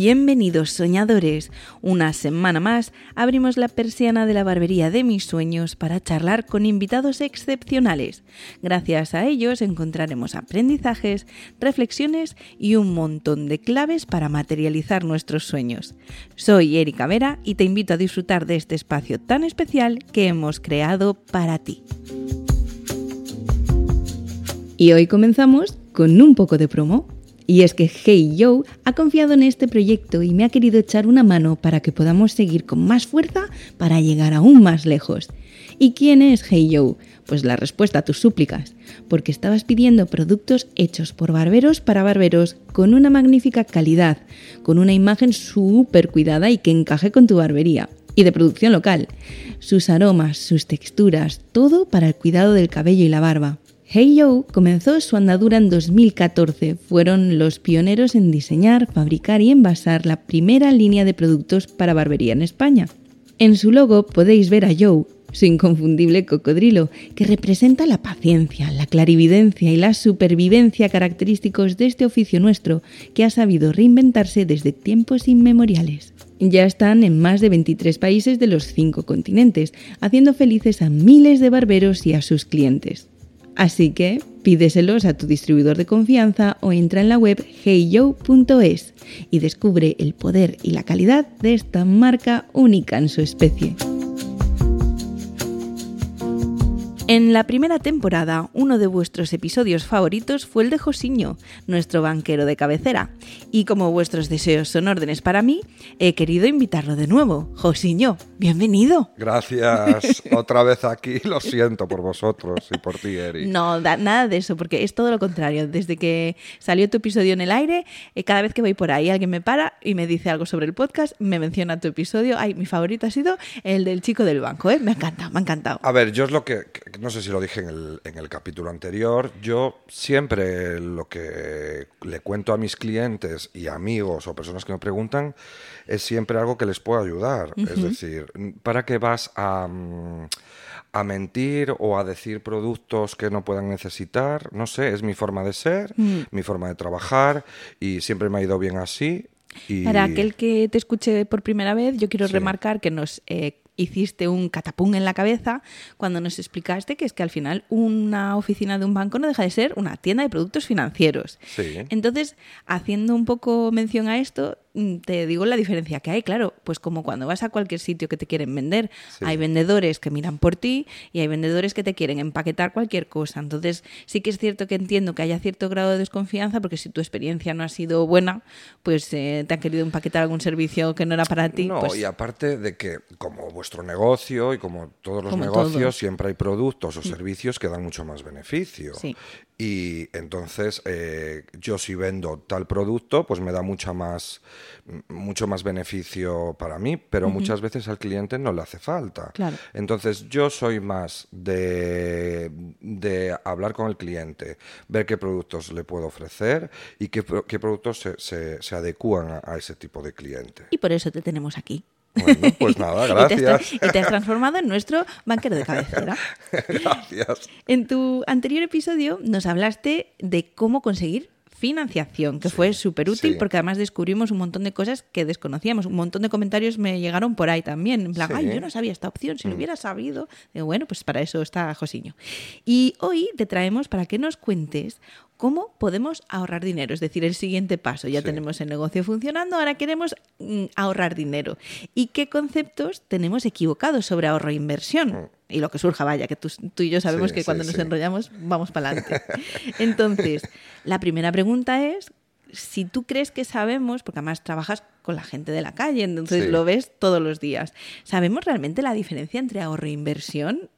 Bienvenidos soñadores. Una semana más abrimos la persiana de la barbería de mis sueños para charlar con invitados excepcionales. Gracias a ellos encontraremos aprendizajes, reflexiones y un montón de claves para materializar nuestros sueños. Soy Erika Vera y te invito a disfrutar de este espacio tan especial que hemos creado para ti. Y hoy comenzamos con un poco de promo. Y es que Hey Yo ha confiado en este proyecto y me ha querido echar una mano para que podamos seguir con más fuerza para llegar aún más lejos. ¿Y quién es Hey Yo? Pues la respuesta a tus súplicas, porque estabas pidiendo productos hechos por barberos para barberos con una magnífica calidad, con una imagen súper cuidada y que encaje con tu barbería y de producción local. Sus aromas, sus texturas, todo para el cuidado del cabello y la barba. Hey Yo comenzó su andadura en 2014. Fueron los pioneros en diseñar, fabricar y envasar la primera línea de productos para barbería en España. En su logo podéis ver a Joe, su inconfundible cocodrilo, que representa la paciencia, la clarividencia y la supervivencia característicos de este oficio nuestro, que ha sabido reinventarse desde tiempos inmemoriales. Ya están en más de 23 países de los cinco continentes, haciendo felices a miles de barberos y a sus clientes. Así que pídeselos a tu distribuidor de confianza o entra en la web heyyo.es y descubre el poder y la calidad de esta marca única en su especie. En la primera temporada, uno de vuestros episodios favoritos fue el de Josiño, nuestro banquero de cabecera. Y como vuestros deseos son órdenes para mí, he querido invitarlo de nuevo. Josiño, bienvenido. Gracias. Otra vez aquí. Lo siento por vosotros y por ti, Eri. No, nada de eso, porque es todo lo contrario. Desde que salió tu episodio en el aire, eh, cada vez que voy por ahí, alguien me para y me dice algo sobre el podcast, me menciona tu episodio. Ay, mi favorito ha sido el del chico del banco, ¿eh? Me ha encantado, me ha encantado. A ver, yo es lo que no sé si lo dije en el, en el capítulo anterior, yo siempre lo que le cuento a mis clientes y amigos o personas que me preguntan es siempre algo que les pueda ayudar. Es decir, ¿para qué vas a, mm, a mentir o a decir productos que no puedan necesitar? No sé, es mi forma de ser, mm. mi forma de trabajar y siempre me ha ido bien así. Para aquel que te escuche por primera vez, yo quiero remarcar que nos eh, hiciste un catapum en la cabeza cuando nos explicaste que es que al final una oficina de un banco no deja de ser una tienda de productos financieros. Entonces, haciendo un poco mención a esto, te digo la diferencia que hay, claro, pues como cuando vas a cualquier sitio que te quieren vender, hay vendedores que miran por ti y hay vendedores que te quieren empaquetar cualquier cosa. Entonces, sí que es cierto que entiendo que haya cierto grado de desconfianza porque si tu experiencia no ha sido buena, pues eh, te han querido empaquetar algún servicio que no era para ti. No, pues y aparte de que como vuestro negocio y como todos los negocios, siempre hay productos o mm. servicios que dan mucho más beneficio. Y entonces eh, yo si vendo tal producto, pues me da mucha más, mucho más beneficio para mí, pero muchas veces al cliente no le hace falta. Entonces yo soy más de, de, hablar con el cliente, ver qué productos le puedo ofrecer y qué, qué productos se, se, se adecúan a ese tipo de cliente. Y por eso te tenemos aquí. Bueno, pues nada, gracias. y, te has, transformado en nuestro banquero de cabecera. gracias. En tu anterior episodio nos hablaste de cómo conseguir financiación, que fue súper útil porque además descubrimos un montón de cosas que desconocíamos. Un montón de comentarios me llegaron por ahí también. En plan, ay, yo no sabía esta opción, si lo mm. hubiera sabido. bueno, pues para eso está Josiño. Y hoy te traemos para que nos cuentes cómo podemos ahorrar dinero. Es decir, el siguiente paso. Ya tenemos el negocio funcionando, ahora queremos mm, ahorrar dinero. ¿Y qué conceptos tenemos equivocados sobre ahorro e inversión? Mm. Y lo que surja, vaya, que tú, y yo sabemos que cuando nos enrollamos vamos para adelante. Entonces, la primera pregunta es, si tú crees que sabemos, porque además trabajas con la gente de la calle, entonces lo ves todos los días, ¿sabemos realmente la diferencia entre ahorro e inversión?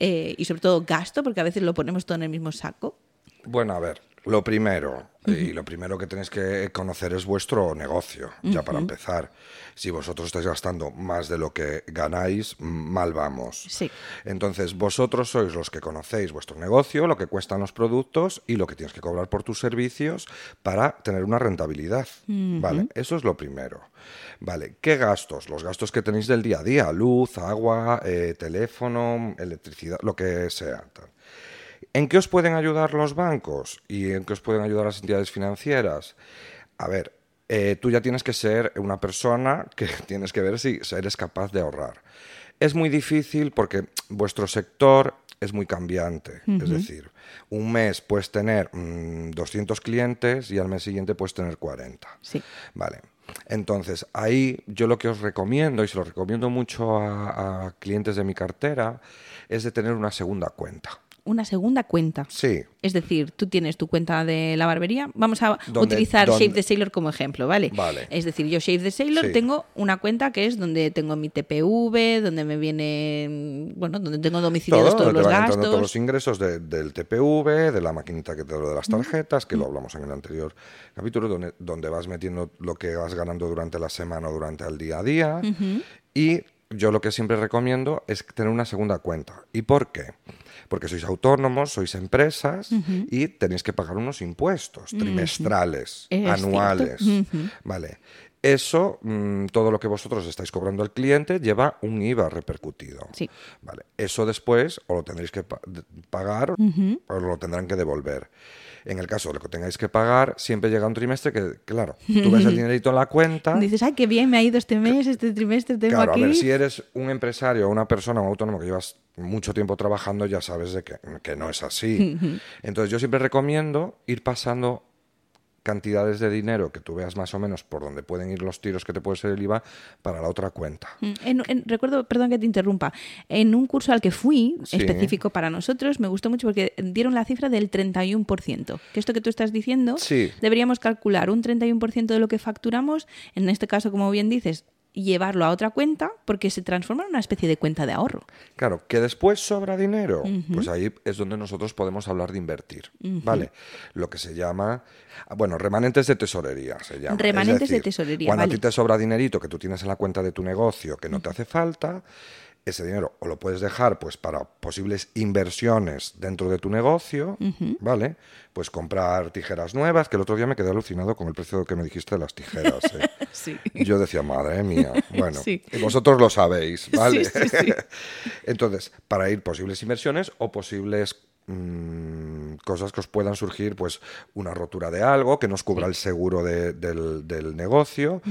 Eh, y sobre todo gasto, porque a veces lo ponemos todo en el mismo saco. Bueno, a ver, lo primero, y lo primero que tenéis que conocer es vuestro negocio, ya para empezar. Si vosotros estáis gastando más de lo que ganáis, mal vamos. Sí. Entonces, vosotros sois los que conocéis vuestro negocio, lo que cuestan los productos y lo que tienes que cobrar por tus servicios para tener una rentabilidad. Vale, eso es lo primero. Vale, ¿qué gastos? Los gastos que tenéis del día a día, luz, agua, eh, teléfono, electricidad, lo que sea. ¿En qué os pueden ayudar los bancos y en qué os pueden ayudar las entidades financieras? A ver, eh, tú ya tienes que ser una persona que tienes que ver si eres capaz de ahorrar. Es muy difícil porque vuestro sector es muy cambiante. Es decir, un mes puedes tener 200 mm, clientes y al mes siguiente puedes tener 40. Sí. Vale. Entonces, ahí yo lo que os recomiendo, y se lo recomiendo mucho a clientes de mi cartera, es de tener una segunda cuenta una segunda cuenta. Sí. Es decir, tú tienes tu cuenta de la barbería. Vamos a utilizar Shave the Sailor como ejemplo, ¿vale? Vale. Es decir, yo Shave the Sailor tengo una cuenta que es donde tengo mi TPV, donde me viene, bueno, donde tengo domiciliados todos los gastos. Todos los ingresos del TPV, de la maquinita que te lo de las tarjetas, que lo hablamos en el anterior capítulo, donde, donde vas metiendo lo que vas ganando durante la semana o durante el día a día. Y yo lo que siempre recomiendo es tener una segunda cuenta. ¿Y por qué? Porque sois autónomos, sois empresas y tenéis que pagar unos impuestos trimestrales, anuales. Vale. Eso, mm, todo lo que vosotros estáis cobrando al cliente, lleva un IVA repercutido. Sí. Vale. Eso después o lo tendréis que pagar o lo tendrán que devolver. En el caso de lo que tengáis que pagar, siempre llega un trimestre que, claro, tú ves el dinerito en la cuenta. Dices, ay, qué bien, me ha ido este mes, este trimestre, tengo claro, aquí. a ver, si eres un empresario o una persona, un autónomo que llevas mucho tiempo trabajando, ya sabes de que, que no es así. Entonces, yo siempre recomiendo ir pasando cantidades de dinero que tú veas más o menos por donde pueden ir los tiros que te puede ser el IVA para la otra cuenta. Mm, recuerdo, perdón que te interrumpa, en un curso al que fui, específico para nosotros, me gustó mucho porque dieron la cifra del 31%. Que esto que tú estás diciendo, deberíamos calcular un 31% de lo que facturamos, en este caso, como bien dices, llevarlo a otra cuenta porque se transforma en una especie de cuenta de ahorro. Claro, que después sobra dinero, pues ahí es donde nosotros podemos hablar de invertir, ¿vale? Lo que se llama, bueno, remanentes de tesorería se llama. Remanentes de tesorería. Cuando a ti te sobra dinerito que tú tienes en la cuenta de tu negocio que no te hace falta, ese dinero o lo puedes dejar pues para posibles inversiones dentro de tu negocio, ¿vale? Pues comprar tijeras nuevas, que el otro día me quedé alucinado con el precio que me dijiste de las tijeras. ¿eh? sí. Yo decía, madre mía, bueno, vosotros lo sabéis, ¿vale? Entonces, para ir posibles inversiones o posibles mm, cosas que os puedan surgir, pues una rotura de algo, que nos cubra el seguro del, negocio,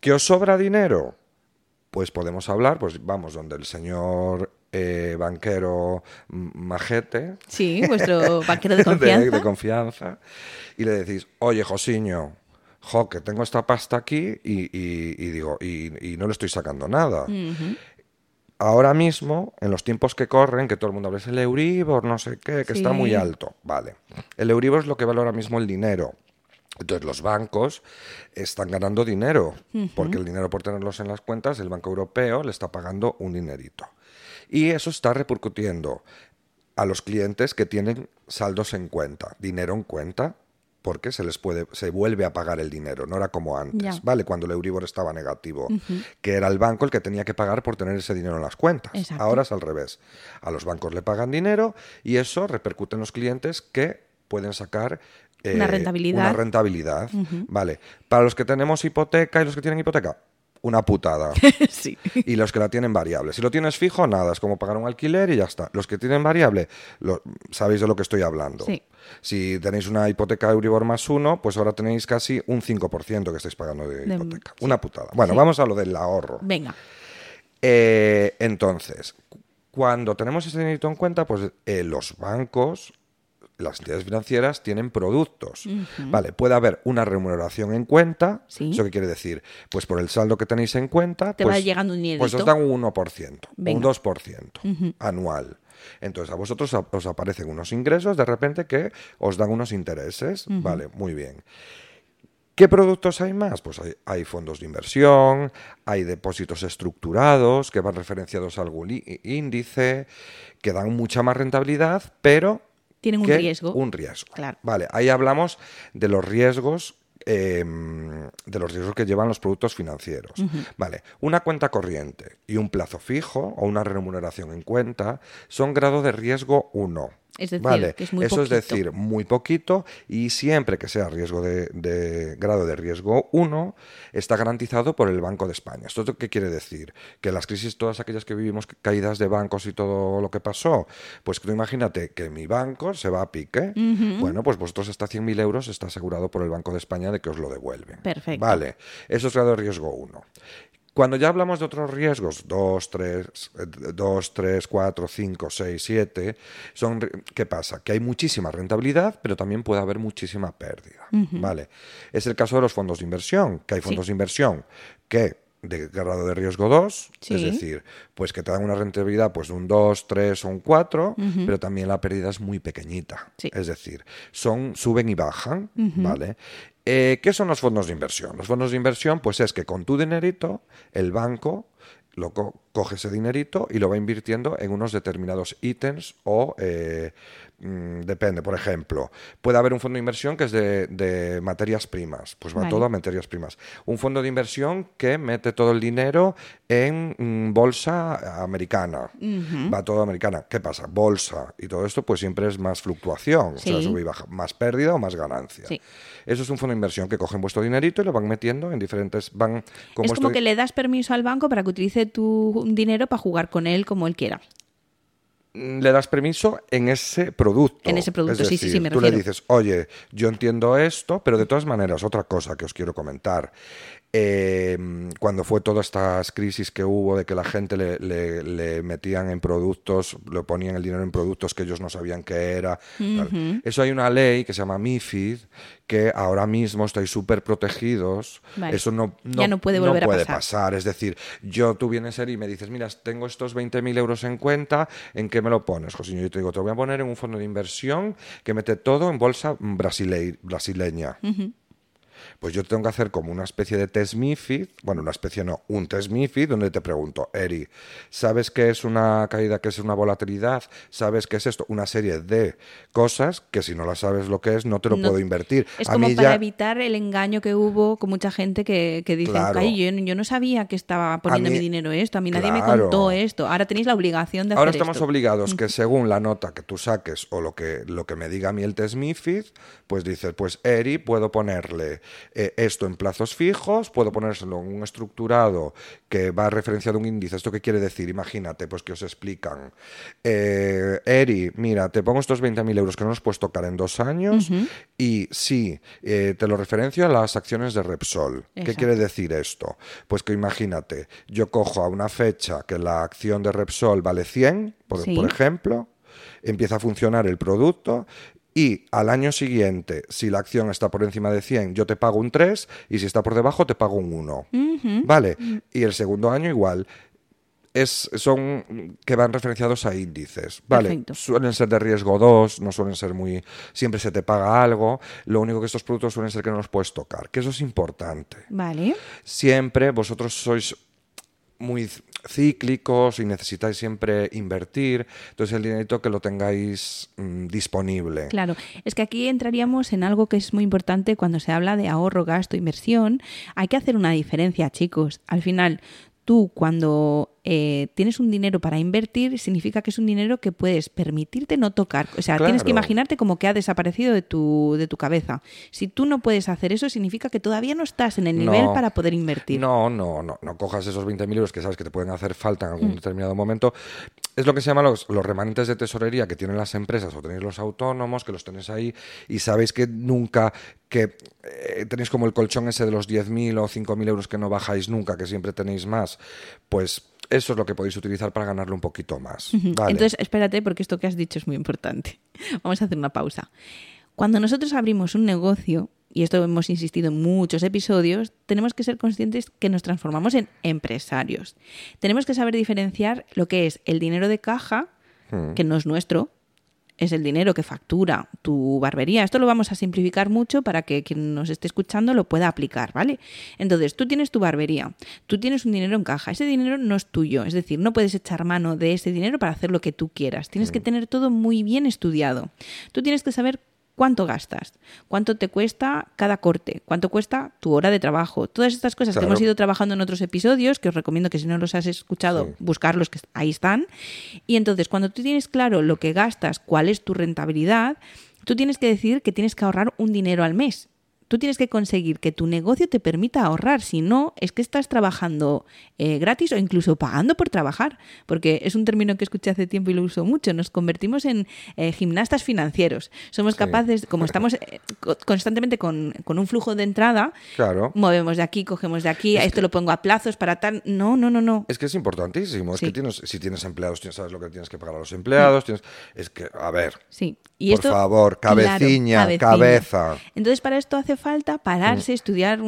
que os sobra dinero pues podemos hablar, pues vamos, donde el señor eh, banquero majete. Sí, vuestro banquero de confianza. de, confianza. Y le decís, oye, Josiño, jo, que tengo esta pasta aquí y, digo, y, no le estoy sacando nada. Ahora mismo, en los tiempos que corren, que todo el mundo habla es el Euribor, no sé qué, que está muy alto. Vale. El Euribor es lo que vale ahora mismo el dinero. Entonces los bancos están ganando dinero, porque el dinero por tenerlos en las cuentas, el Banco Europeo le está pagando un dinerito. Y eso está repercutiendo a los clientes que tienen saldos en cuenta, dinero en cuenta, porque se les puede, se vuelve a pagar el dinero, no era como antes, ¿vale? Cuando el Euribor estaba negativo, que era el banco el que tenía que pagar por tener ese dinero en las cuentas. Ahora es al revés. A los bancos le pagan dinero y eso repercute en los clientes que pueden sacar una eh, rentabilidad. Una rentabilidad, vale. Para los que tenemos hipoteca y los que tienen hipoteca, una putada. sí. Y los que la tienen variable. Si lo tienes fijo, nada, es como pagar un alquiler y ya está. Los que tienen variable, lo, sabéis de lo que estoy hablando. Sí. Si tenéis una hipoteca Euribor más uno, pues ahora tenéis casi un 5% que estáis pagando de, hipoteca. Una putada. Bueno, vamos a lo del ahorro. Venga. Eh, entonces, cuando tenemos ese dinero en cuenta, pues eh, los bancos las entidades financieras tienen productos. Vale, puede haber una remuneración en cuenta. ¿Eso qué quiere decir? Pues por el saldo que tenéis en cuenta, Te pues, va llegando un pues os dan un 1%, un 2% anual. Entonces a vosotros os aparecen unos ingresos de repente que os dan unos intereses. Vale, muy bien. ¿Qué productos hay más? Pues hay, hay, fondos de inversión, hay depósitos estructurados que van referenciados a algún índice, que dan mucha más rentabilidad, pero Tienen un riesgo. Un riesgo. Claro. Vale, ahí hablamos de los riesgos em, de los riesgos que llevan los productos financieros. Vale, una cuenta corriente y un plazo fijo o una remuneración en cuenta son grado de riesgo 1. Es decir, que es muy eso es decir, muy poquito y siempre que sea riesgo de, grado de riesgo 1 está garantizado por el Banco de España. ¿Esto qué quiere decir? Que las crisis, todas aquellas que vivimos, caídas de bancos y todo lo que pasó, pues tú imagínate que mi banco se va a pique. Bueno, pues vosotros hasta 100.000 euros está asegurado por el Banco de España de que os lo devuelven. Perfecto. Vale, eso es grado de riesgo 1. Cuando ya hablamos de otros riesgos, 2, 3, 2, 3, 4, 5, 6, 7, son, ¿qué pasa? Que hay muchísima rentabilidad, pero también puede haber muchísima pérdida. ¿vale? Es el caso de los fondos de inversión, que hay fondos de inversión que de grado de riesgo 2, es decir, pues que te dan una rentabilidad pues de un 2, 3 o un 4, pero también la pérdida es muy pequeñita. Es decir, son suben y bajan, ¿vale? Eh, ¿Qué son los fondos de inversión? Los fondos de inversión, pues es que con tu dinerito, el banco lo coge ese dinerito y lo va invirtiendo en unos determinados ítems o eh, Mm, depende, por ejemplo, puede haber un fondo de inversión que es de, materias primas, pues va todo a materias primas. Un fondo de inversión que mete todo el dinero en mm, bolsa americana, va todo americana. ¿Qué pasa? Bolsa y todo esto, pues siempre es más fluctuación, o sea, sube y baja, más pérdida o más ganancia. Eso es un fondo de inversión que cogen vuestro dinerito y lo van metiendo en diferentes... Van es como que le das permiso al banco para que utilice tu dinero para jugar con él como él quiera le das permiso en ese producto. En ese producto, sí, sí, sí, me Tú le dices, oye, yo entiendo esto, pero de todas maneras, otra cosa que os quiero comentar. Eh, cuando fue todas estas crisis que hubo de que la gente le, metían en productos, le ponían el dinero en productos que ellos no sabían qué era. Eso hay una ley que se llama MIFID, que ahora mismo estáis súper protegidos. Eso no, no, puede volver a pasar. Es decir, yo tú vienes y me dices, mira, tengo estos 20.000 euros en cuenta, ¿en qué me lo pones, José? Yo te digo, te voy a poner en un fondo de inversión que mete todo en bolsa brasileña pues yo tengo que hacer como una especie de test MIFID, bueno, una especie no, un test MIFID donde te pregunto, Eri, ¿sabes qué es una caída, qué es una volatilidad? ¿Sabes qué es esto? Una serie de cosas que si no la sabes lo que es, no te lo puedo invertir. Es como para evitar el engaño que hubo con mucha gente que, que dice, yo, no sabía que estaba poniendo mi dinero esto, a mí nadie me contó esto. Ahora tenéis la obligación de Ahora hacer estamos obligados que según la nota que tú saques o lo que, lo que me diga a mí el test MIFID, pues dices, pues Eri, puedo ponerle eh, esto en plazos fijos, puedo ponérselo en un estructurado que va referenciado a un índice. ¿Esto qué quiere decir? Imagínate, pues que os explican. Eh, Eri, mira, te pongo estos 20.000 euros que no nos puedes tocar en dos años y sí, eh, te lo referencio a las acciones de Repsol. ¿Qué quiere decir esto? Pues que imagínate, yo cojo a una fecha que la acción de Repsol vale 100, por, por ejemplo, empieza a funcionar el producto y al año siguiente, si la acción está por encima de 100, yo te pago un 3 y si está por debajo te pago un 1. ¿Vale? Y el segundo año igual. Es, son que van referenciados a índices. Vale, suelen ser de riesgo 2, no suelen ser muy. Siempre se te paga algo. Lo único que estos productos suelen ser que no los puedes tocar, que eso es importante. Vale. Siempre vosotros sois muy cíclicos y necesitáis siempre invertir, entonces el dinero que lo tengáis mm, disponible. Claro, es que aquí entraríamos en algo que es muy importante cuando se habla de ahorro, gasto, inversión. Hay que hacer una diferencia, chicos. Al final, tú cuando eh, tienes un dinero para invertir, significa que es un dinero que puedes permitirte no tocar. O sea, tienes que imaginarte como que ha desaparecido de tu, de tu cabeza. Si tú no puedes hacer eso, significa que todavía no estás en el nivel para poder invertir. No, no, no. No cojas esos 20.000 euros que sabes que te pueden hacer falta en algún mm. determinado momento. Es lo que se llama los, los remanentes de tesorería que tienen las empresas o tenéis los autónomos, que los tenéis ahí y sabéis que nunca que eh, tenéis como el colchón ese de los 10.000 o 5.000 euros que no bajáis nunca, que siempre tenéis más, pues eso es lo que podéis utilizar para ganarlo un poquito más. Entonces, espérate, porque esto que has dicho es muy importante. Vamos a hacer una pausa. Cuando nosotros abrimos un negocio, y esto hemos insistido en muchos episodios, tenemos que ser conscientes que nos transformamos en empresarios. Tenemos que saber diferenciar lo que es el dinero de caja, hmm. que no es nuestro, es el dinero que factura tu barbería. Esto lo vamos a simplificar mucho para que quien nos esté escuchando lo pueda aplicar, ¿vale? Entonces, tú tienes tu barbería, tú tienes un dinero en caja, ese dinero no es tuyo, es decir, no puedes echar mano de ese dinero para hacer lo que tú quieras. Tienes que mm. tener todo muy bien estudiado. Tú tienes que saber cuánto gastas, cuánto te cuesta cada corte, cuánto cuesta tu hora de trabajo. Todas estas cosas que hemos ido trabajando en otros episodios, que os recomiendo que si no los has escuchado, buscarlos, que ahí están. Y entonces, cuando tú tienes claro lo que gastas, cuál es tu rentabilidad, tú tienes que decidir que tienes que ahorrar un dinero al mes tú tienes que conseguir que tu negocio te permita ahorrar. Si no, es que estás trabajando eh, gratis o incluso pagando por trabajar. Porque es un término que escuché hace tiempo y lo uso mucho. Nos convertimos en eh, gimnastas financieros. Somos capaces, como estamos eh, constantemente con, un flujo de entrada, claro. movemos de aquí, cogemos de aquí, a esto lo pongo a plazos para tal. No, no, no, no. Es que es importantísimo. Es que tienes, si tienes empleados, sabes lo que tienes que pagar a los empleados. Tienes, es que, a ver. Sí. por favor, cabeciña, cabeza. Entonces, para esto hace falta pararse, estudiar mm.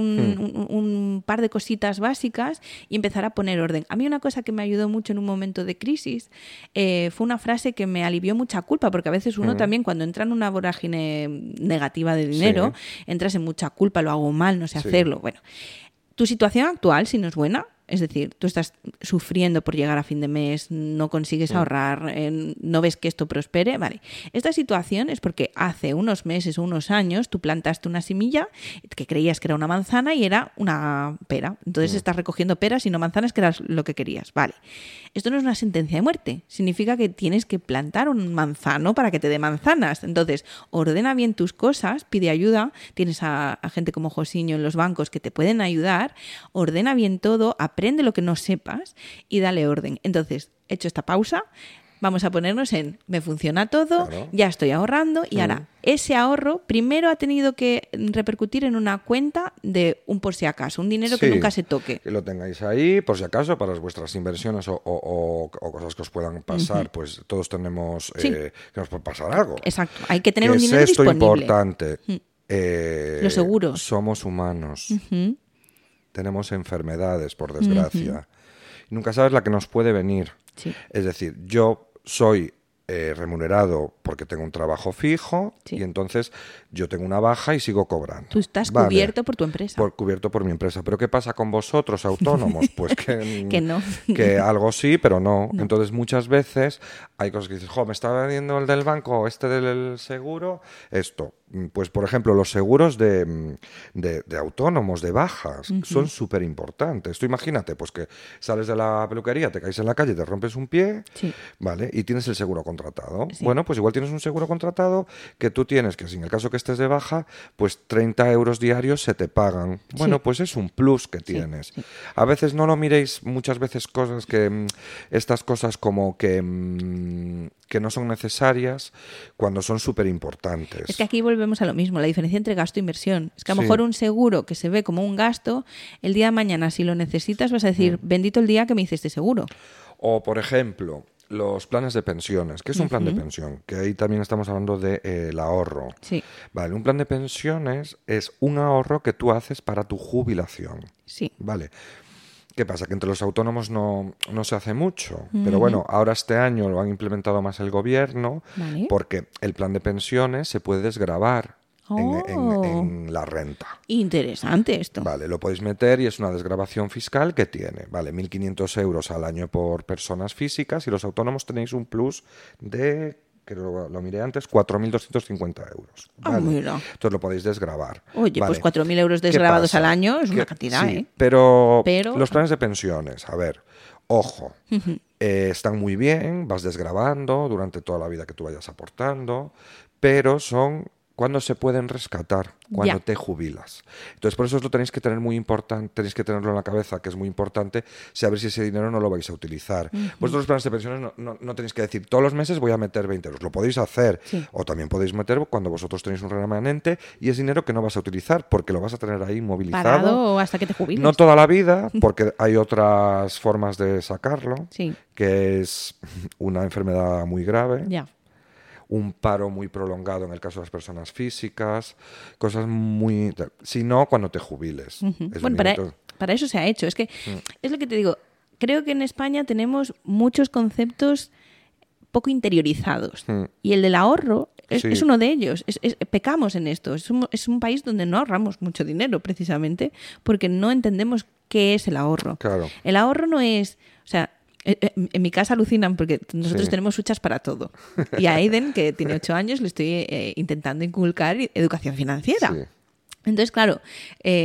un, par de cositas básicas y empezar a poner orden. A mí una cosa que me ayudó mucho en un momento de crisis eh, fue una frase que me alivió mucha culpa, porque a veces uno mm. también cuando entra en una vorágine negativa de dinero, entras en mucha culpa, lo hago mal, no sé hacerlo. Bueno, tu situación actual, si no es buena, es decir, tú estás sufriendo por llegar a fin de mes, no consigues ahorrar, eh, no ves que esto prospere. Vale. Esta situación es porque hace unos meses o unos años tú plantaste una semilla que creías que era una manzana y era una pera. Entonces estás recogiendo peras y no manzanas, que era lo que querías. Vale. Esto no es una sentencia de muerte. Significa que tienes que plantar un manzano para que te dé manzanas. Entonces, ordena bien tus cosas, pide ayuda. Tienes a, a gente como Josiño en los bancos que te pueden ayudar. Ordena bien todo, aprende lo que no sepas y dale orden. Entonces, hecho esta pausa, vamos a ponernos en me funciona todo, ya estoy ahorrando y ahora ese ahorro primero ha tenido que repercutir en una cuenta de un por si acaso, un dinero que nunca se toque. Que lo tengáis ahí por si acaso para vuestras inversiones o, cosas que os puedan pasar, pues todos tenemos eh, que nos puede pasar algo. Exacto, hay que tener un dinero es esto importante. Eh, Los seguros. Somos humanos tenemos enfermedades, por desgracia. Nunca sabes la que nos puede venir. Es decir, yo soy eh, remunerado porque tengo un trabajo fijo y entonces yo tengo una baja y sigo cobrando. Tú estás cubierto por tu empresa. Por, cubierto por mi empresa. Pero ¿qué pasa con vosotros, autónomos? Pues que, que no. Que algo sí, pero no. Entonces muchas veces hay cosas que dices, jo, me está vendiendo el del banco, este del seguro, esto. Pues, por ejemplo, los seguros de, de, autónomos, de bajas, son súper importantes. Tú imagínate, pues que sales de la peluquería, te caes en la calle, te rompes un pie, ¿vale? Y tienes el seguro contratado. Bueno, pues igual tienes un seguro contratado que tú tienes, que si en el caso que estés de baja, pues 30 euros diarios se te pagan. Bueno, pues es un plus que tienes. A veces no lo miréis muchas veces cosas que, mm, estas cosas como que, mm, que no son necesarias cuando son súper importantes. Es que aquí volvemos a lo mismo, la diferencia entre gasto e inversión. Es que a lo mejor un seguro que se ve como un gasto, el día de mañana si lo necesitas vas a decir, mm. bendito el día que me hice este seguro. O, por ejemplo, los planes de pensiones. ¿Qué es un plan de pensión? Que ahí también estamos hablando del de, eh, ahorro. Sí. Vale, un plan de pensiones es un ahorro que tú haces para tu jubilación. Sí. Vale. ¿Qué pasa? Que entre los autónomos no, se hace mucho. Pero bueno, ahora este año lo han implementado más el gobierno porque el plan de pensiones se puede desgravar Oh. en, la renta. Interesante esto. Vale, lo podéis meter y es una desgrabación fiscal que tiene. Vale, 1.500 euros al año por personas físicas y los autónomos tenéis un plus de que lo, miré antes, 4.250 euros. Ah, mira. Entonces lo podéis desgrabar. Oye, pues 4.000 euros desgrabados al año es una cantidad, ¿eh? Pero, los planes de pensiones, a ver, ojo, eh, están muy bien, vas desgrabando durante toda la vida que tú vayas aportando, pero son cuando se pueden rescatar, cuando te jubilas. Entonces, por eso lo tenéis que tener muy importante, tenéis que tenerlo en la cabeza, que es muy importante, saber si ese dinero no lo vais a utilizar. Vosotros los planes de pensiones no, tenéis que decir, todos los meses voy a meter 20 euros, lo podéis hacer, o también podéis meter cuando vosotros tenéis un remanente y es dinero que no vas a utilizar porque lo vas a tener ahí movilizado. Parado hasta que te jubiles. No toda la vida, porque hay otras formas de sacarlo, que es una enfermedad muy grave. Ya un paro muy prolongado en el caso de las personas físicas, cosas muy... Si no, cuando te jubiles. bueno, para, eso se ha hecho. Es que, mm. es lo que te digo, creo que en España tenemos muchos conceptos poco interiorizados. Hmm. Y el del ahorro es, uno de ellos. pecamos en esto. Es un, es un, país donde no ahorramos mucho dinero, precisamente, porque no entendemos qué es el ahorro. El ahorro no es. O sea, eh, eh, en mi casa alucinan porque nosotros tenemos huchas para todo. Y a Aiden, que tiene ocho años, le estoy eh, intentando inculcar educación financiera. Entonces, claro,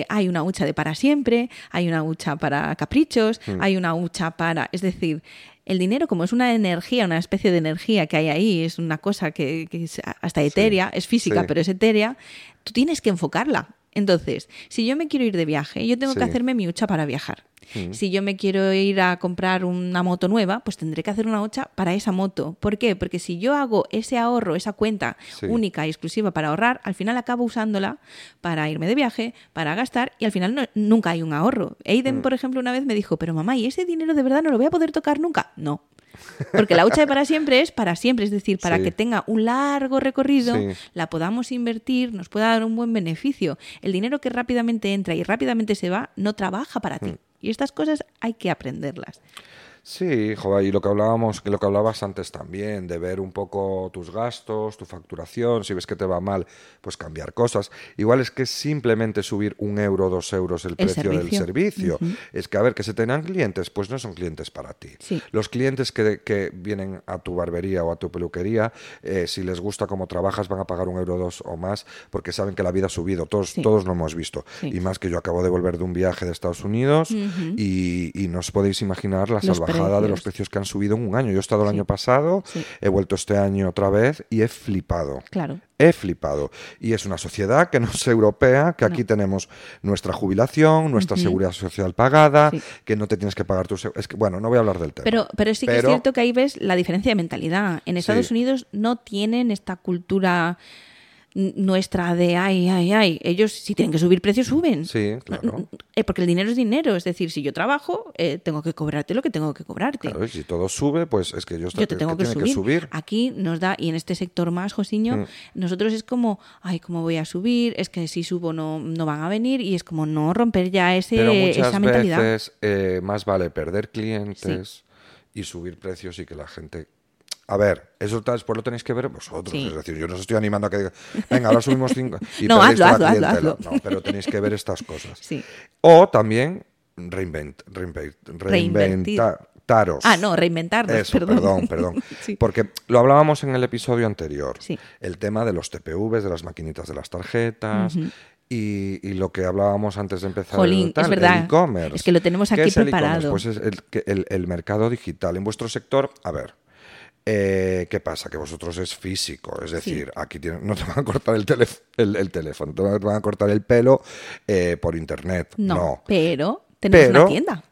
hay una hucha de para siempre, hay una hucha para caprichos, mm. hay una hucha para... Es decir, el dinero, como es una energía, una especie de energía que hay ahí, es una cosa que, es hasta etérea, es física, pero es etérea, tú tienes que enfocarla. Entonces, si yo me quiero ir de viaje, yo tengo que hacerme mi hucha para viajar. Mm. Si yo me quiero ir a comprar una moto nueva, pues tendré que hacer una hucha para esa moto. ¿Por qué? Porque si yo hago ese ahorro, esa cuenta única y exclusiva para ahorrar, al final acabo usándola para irme de viaje, para gastar y al final nunca hay un ahorro. Aiden, mm. por ejemplo, una vez me dijo, pero mamá, ¿y ese dinero de verdad no lo voy a poder tocar nunca? No. Porque la hucha de para siempre es para siempre, es decir, para que tenga un largo recorrido, la podamos invertir, nos pueda dar un buen beneficio. El dinero que rápidamente entra y rápidamente se va no trabaja para ti. Mm. Y estas cosas hay que aprenderlas. Sí, joder, y lo que hablábamos, que lo que hablabas antes también, de ver un poco tus gastos, tu facturación, si ves que te va mal, pues cambiar cosas. Igual es que simplemente subir un euro, dos euros el, precio del servicio. Es que, a ver, que se tengan clientes, pues no son clientes para ti. Los clientes que, que, vienen a tu barbería o a tu peluquería, eh, si les gusta cómo trabajas, van a pagar un euro, dos o más, porque saben que la vida ha subido. Todos, todos lo hemos visto. Y más que yo acabo de volver de un viaje de Estados Unidos y, y, no os podéis imaginar la de los precios que han subido en un año. Yo he estado el año pasado, he vuelto este año otra vez y he flipado. Claro. He flipado. Y es una sociedad que no es europea, que aquí tenemos nuestra jubilación, nuestra seguridad social pagada, que no te tienes que pagar tu... Es que, bueno, no voy a hablar del tema. Pero, pero sí que es cierto que ahí ves la diferencia de mentalidad. En Estados Unidos no tienen esta cultura nuestra de ay, ay, ay, ellos si tienen que subir precios suben. Sí, claro. Eh, porque el dinero es dinero, es decir, si yo trabajo, eh, tengo que cobrarte lo que tengo que cobrarte. Claro, y si todo sube, pues es que yo, yo te tengo que, subir. Aquí nos da, y en este sector más, Josiño, mm. nosotros es como, ay, ¿cómo voy a subir? Es que si subo no, no van a venir y es como no romper ya ese, Pero muchas esa mentalidad. veces eh, más vale perder clientes y subir precios y que la gente a ver, eso después lo tenéis que ver vosotros. Es decir, yo no os estoy animando a que venga, ahora subimos cinco y no, hazlo, hazlo, hazlo, No, pero tenéis que ver estas cosas. Sí. O también reinvent, reinvent, reinventaros. Ah, no, reinventarnos, perdón. Perdón, perdón. Porque lo hablábamos en el episodio anterior. El tema de los TPVs, de las maquinitas de las tarjetas. Y, lo que hablábamos antes de empezar el e-commerce. Es que lo tenemos aquí preparado. pues es el, el mercado digital. En vuestro sector, a ver, eh, ¿Qué pasa? Que vosotros es físico, es decir, aquí no te van a cortar el, el, teléfono, te van a cortar el pelo eh, por internet. No, pero tenemos una tienda.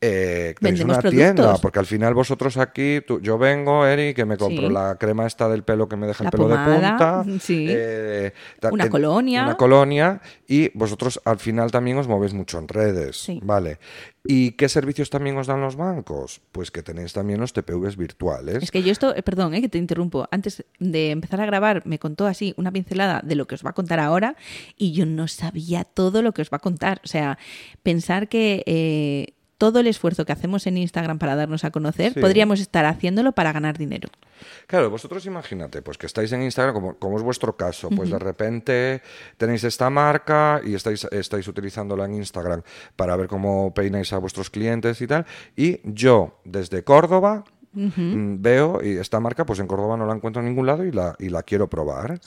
Eh, una tienda, porque al final vosotros aquí, yo vengo, Eri, que me compro la crema esta del pelo que me deja el pelo de punta, eh, una colonia, una colonia, y vosotros al final también os movéis mucho en redes, ¿vale? ¿Y qué servicios también os dan los bancos? Pues que tenéis también los TPVs virtuales. Es que yo esto, eh, perdón, eh, que te interrumpo, antes de empezar a grabar me contó así una pincelada de lo que os va a contar ahora y yo no sabía todo lo que os va a contar. O sea, pensar que... Todo el esfuerzo que hacemos en Instagram para darnos a conocer, podríamos estar haciéndolo para ganar dinero. Claro, vosotros imagínate, pues que estáis en Instagram, como, como es vuestro caso, pues de repente tenéis esta marca y estáis, estáis utilizándola en Instagram para ver cómo peináis a vuestros clientes y tal, y yo desde Córdoba mm, veo y esta marca pues en Córdoba no la encuentro en ningún lado y la, y la quiero probar.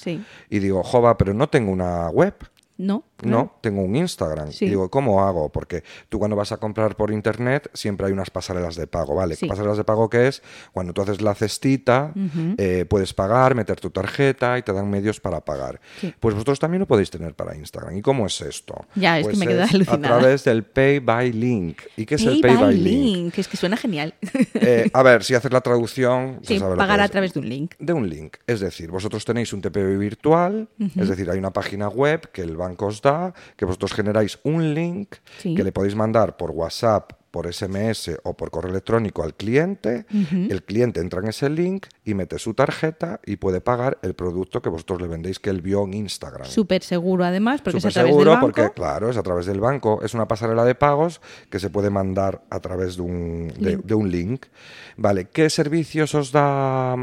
Y digo, jova, pero no tengo una web. No. No, tengo un Instagram. Digo, ¿cómo hago? Porque tú cuando vas a comprar por internet siempre hay unas pasarelas de pago, ¿vale? ¿Pasarelas de pago qué es? Cuando tú haces la cestita, eh, puedes pagar, meter tu tarjeta y te dan medios para pagar. Pues vosotros también lo podéis tener para Instagram. ¿Y cómo es esto? Ya, es que pues me queda alucinada. A través del Pay by Link. ¿Y qué es el Pay by, link? Es que suena genial. Eh, a ver, si haces la traducción... Sí, pagar a través de un link. De un link. Es decir, vosotros tenéis un TPV virtual, es decir, hay una página web que el banco os da que vosotros generáis un link que le podéis mandar por WhatsApp por SMS o por correo electrónico al cliente, el cliente entra en ese link y mete su tarjeta y puede pagar el producto que vosotros le vendéis que él vio en Instagram. Súper seguro además, porque es a través seguro del banco. porque, claro, es a través del banco. Es una pasarela de pagos que se puede mandar a través de un, de, un link. Vale, ¿qué servicios os da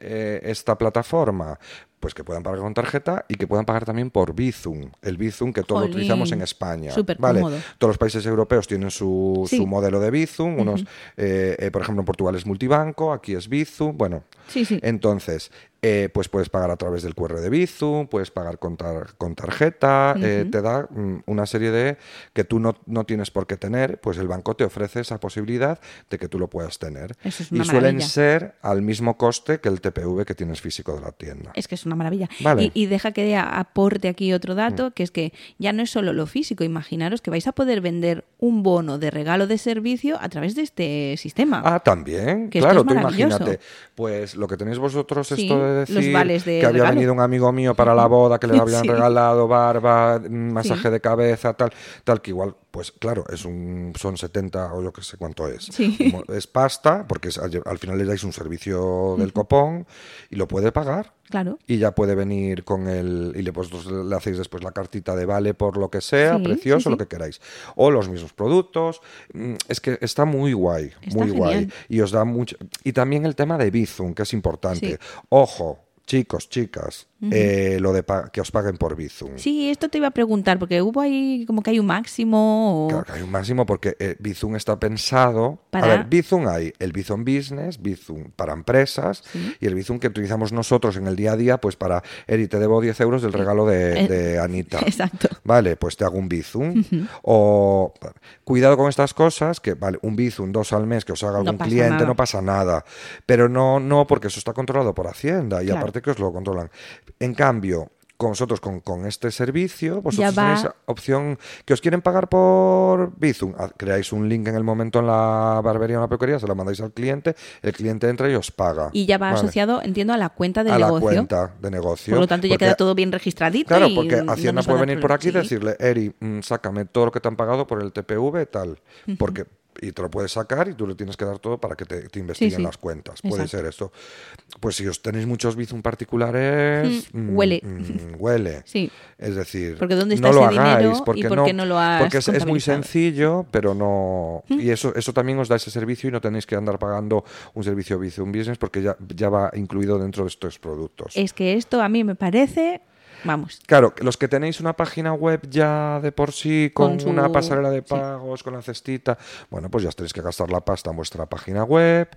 eh, esta plataforma? Pues que puedan pagar con tarjeta y que puedan pagar también por Bizum, el Bizum que todos utilizamos en España. vale, todos los países europeos tienen su, su modelo de Bizum, unos, eh, eh, por ejemplo, en Portugal es multibanco, aquí es Bizum, bueno, sí, sí. entonces eh, pues puedes pagar a través del QR de Bizum, puedes pagar con, con tarjeta, eh, te da mm, una serie de que tú no, no, tienes por qué tener, pues el banco te ofrece esa posibilidad de que tú lo puedas tener. y suelen ser al mismo coste que el TPV que tienes físico de la tienda. Es que es una maravilla. Y, deja que aporte aquí otro dato, mm. que es que ya no es solo lo físico, imaginaros que vais a poder vender un bono de regalo de servicio a través de este sistema. Ah, también. claro, tú imagínate, pues lo que tenéis vosotros esto decir que había venido un amigo mío para la boda, que le habían regalado barba, masaje de cabeza, tal, tal, que igual, pues claro, es un, son 70 o yo que sé cuánto es. Es pasta, porque al final le dais un servicio del copón y lo puede pagar. Claro. Y ya puede venir con el. Y le, pues, le hacéis después la cartita de vale por lo que sea, precioso, lo que queráis. O los mismos productos. Mm, es que está muy guay, muy guay. Y os da mucho. Y también el tema de Bizum, que es importante. Ojo, chicos, chicas, eh, lo de que os paguen por Bizum. Sí, esto te iba a preguntar, porque hubo ahí como que hay un máximo. Claro que hay un máximo porque eh, Bizum está pensado. A ver, Bizum hay el Bizum Business, Bizum para empresas y el Bizum que utilizamos nosotros en el día a día, pues para, Eri, te debo 10 euros del regalo de, eh, Anita. Exacto. Vale, pues te hago un Bizum. O cuidado con estas cosas, que vale, un Bizum, dos al mes que os haga algún cliente, no pasa nada. Pero no, no, porque eso está controlado por Hacienda y aparte que os lo controlan. En cambio, con vosotros con, este servicio, vosotros tenéis opción que os quieren pagar por Bizum. Ah, creáis un link en el momento en la barbería o en la peluquería, se lo mandáis al cliente, el cliente entra y os paga. Y ya va asociado, entiendo, a la cuenta de negocio. A la cuenta de negocio. Por lo tanto, ya queda todo bien registradito. Claro, porque Hacienda puede venir por aquí y decirle, Eri, mm, sácame todo lo que te han pagado por el TPV, tal. Porque y te lo puedes sacar y tú le tienes que dar todo para que te, investiguen las cuentas. Puede ser esto. Pues si os tenéis muchos Bizum particulares, mm, mm, huele. Mm, huele. Sí. Es decir, porque ¿dónde está no ese lo hagáis porque y por qué no, lo has Porque es, muy sencillo, pero no... Y eso, eso también os da ese servicio y no tenéis que andar pagando un servicio Bizum Business porque ya, ya va incluido dentro de estos productos. Es que esto a mí me parece Vamos. Claro, los que tenéis una página web ya de por sí, con, una pasarela de pagos, con la cestita, bueno, pues ya tenéis que gastar la pasta en vuestra página web,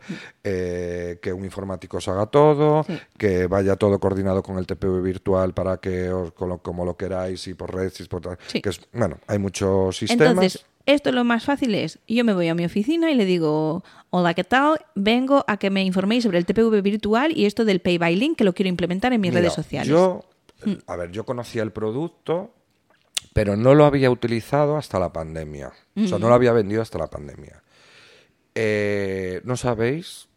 eh, que un informático os haga todo, que vaya todo coordinado con el TPV virtual para que os, como lo queráis y por redes, por que es, bueno, hay muchos sistemas. Entonces, esto lo más fácil es, yo me voy a mi oficina y le digo, hola, ¿qué tal? Vengo a que me informéis sobre el TPV virtual y esto del Pay by Link que lo quiero implementar en mis redes sociales. Yo a ver, yo conocía el producto, pero no lo había utilizado hasta la pandemia. O sea, no lo había vendido hasta la pandemia. Eh, no sabéis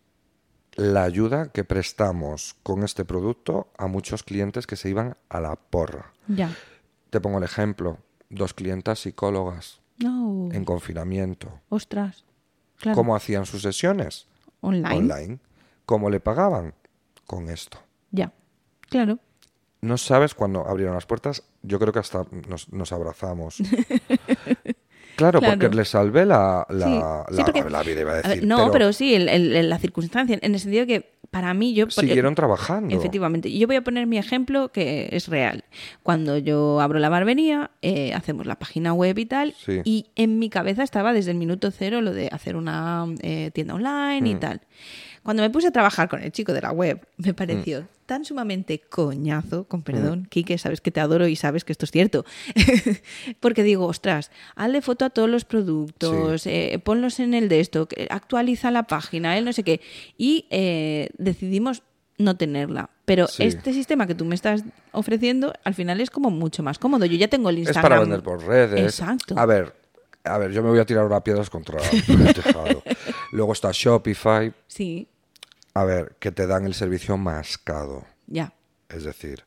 la ayuda que prestamos con este producto a muchos clientes que se iban a la porra. Ya. Te pongo el ejemplo. Dos clientas psicólogas en confinamiento. Ostras. ¿Cómo hacían sus sesiones? Online. Online. ¿Cómo le pagaban? Con esto. Ya. Claro no sabes cuando abrieron las puertas, yo creo que hasta nos, abrazamos. Claro, porque le salvé la, la, vida, iba a decir. no, pero, sí, la circunstancia, en el sentido que para mí yo... Siguieron trabajando. Efectivamente. Yo voy a poner mi ejemplo que es real. Cuando yo abro la barbería, eh, hacemos la página web y tal, y en mi cabeza estaba desde el minuto cero lo de hacer una eh, tienda online y mm. tal. Cuando me puse a trabajar con el chico de la web, me pareció mm. tan sumamente coñazo, con perdón, mm. Quique, sabes que te adoro y sabes que esto es cierto. Porque digo, ostras, hazle foto a todos los productos, eh, ponlos en el de esto, actualiza la página, él no sé qué. Y eh, decidimos no tenerla. Pero este sistema que tú me estás ofreciendo, al final es como mucho más cómodo. Yo ya tengo el Instagram. Es para vender por redes. Exacto. A ver, a ver, yo me voy a tirar una piedras contra el tejado. Luego está Shopify. Sí. A ver, que te dan el servicio mascado. Ya. Es decir,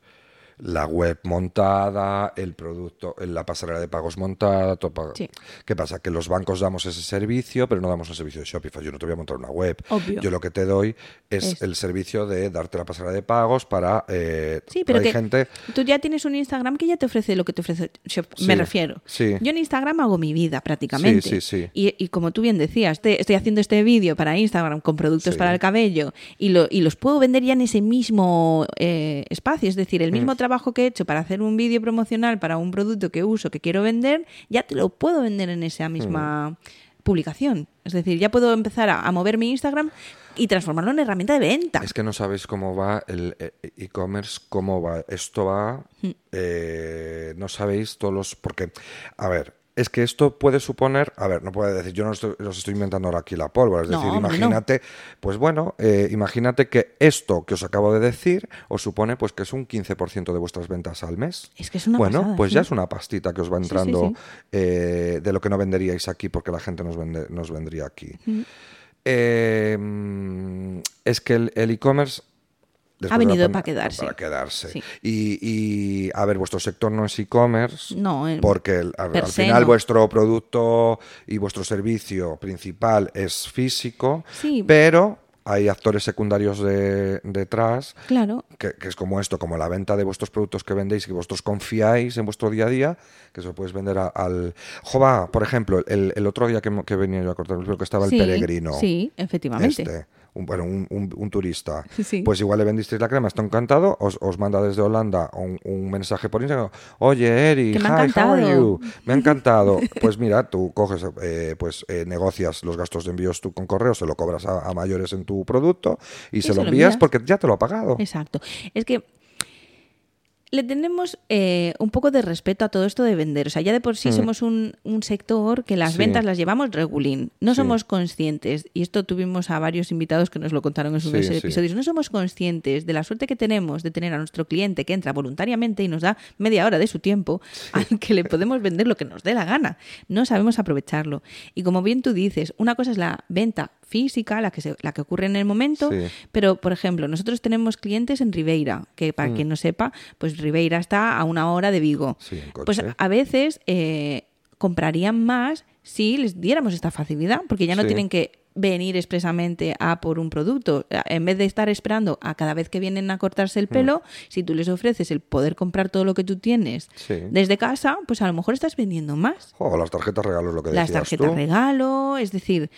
la web montada, el producto, la pasarela de pagos montada. Todo ¿Qué pasa? Que los bancos damos ese servicio, pero no damos el servicio de Shopify. Yo no te voy a montar una web. Yo lo que te doy es, el servicio de darte la pasarela de pagos para. Eh, sí, pero que gente... tú ya tienes un Instagram que ya te ofrece lo que te ofrece Shopify. Me refiero. Yo en Instagram hago mi vida prácticamente. Sí, sí, sí. Y, como tú bien decías, estoy haciendo este vídeo para Instagram con productos para el cabello y, lo, y los puedo vender ya en ese mismo eh, espacio. Es decir, el mismo mm. trabajo que he hecho para hacer un vídeo promocional para un producto que uso, que quiero vender, ya te lo puedo vender en esa misma mm. publicación. Es decir, ya puedo empezar a, mover mi Instagram y transformarlo en herramienta de venta. Es que no sabéis cómo va el eh, e-commerce, cómo va. Esto va, mm. eh, no sabéis todos los... Porque, a ver, es que esto puede suponer, a ver, no puede decir, yo no estoy, los estoy inventando ahora aquí la pólvora, es decir, imagínate, pues bueno, eh, imagínate que esto que os acabo de decir os supone pues que es un 15% de vuestras ventas al mes. Es que es una Bueno, pues ya es una pastita que os va entrando eh, de lo que no venderíais aquí porque la gente nos, vende, nos vendría aquí. Eh, es que el e-commerce ha venido para quedarse. Para quedarse. Y, a ver, vuestro sector no es e-commerce, no, porque al final vuestro producto y vuestro servicio principal es físico, pero hay actores secundarios detrás, claro. que, es como esto, como la venta de vuestros productos que vendéis y que vosotros confiáis en vuestro día a día, que se lo puedes vender al... Jova, por ejemplo, el, otro día que, que, venía yo a cortar el pelo, que estaba el peregrino. Sí, efectivamente. Este un, bueno, un, turista, pues igual le vendisteis la crema, está encantado, os, os manda desde Holanda un, mensaje por Instagram, oye Eri, hi, how are you? Me ha encantado. pues mira, tú coges, eh, pues eh, negocias los gastos de envíos tú con correo, se lo cobras a, mayores en tu producto y, se, lo envías porque ya te lo ha pagado. Exacto. Es que le tenemos eh, un poco de respeto a todo esto de vender. O sea, ya de por sí mm. somos un, sector que las ventas las llevamos regulín. No somos conscientes, y esto tuvimos a varios invitados que nos lo contaron en sus episodios, no somos conscientes de la suerte que tenemos de tener a nuestro cliente que entra voluntariamente y nos da media hora de su tiempo al que le podemos vender lo que nos dé la gana. No sabemos aprovecharlo. Y como bien tú dices, una cosa es la venta física, la que, se, la que ocurre en el momento, pero por ejemplo, nosotros tenemos clientes en Ribeira, que para mm. quien no sepa, pues Ribeira está a una hora de Vigo. pues a veces eh, comprarían más si les diéramos esta facilidad, porque ya no tienen que venir expresamente a por un producto. En vez de estar esperando a cada vez que vienen a cortarse el mm. pelo, si tú les ofreces el poder comprar todo lo que tú tienes desde casa, pues a lo mejor estás vendiendo más. O las tarjetas regalo es lo que Las tarjetas regalo, es decir,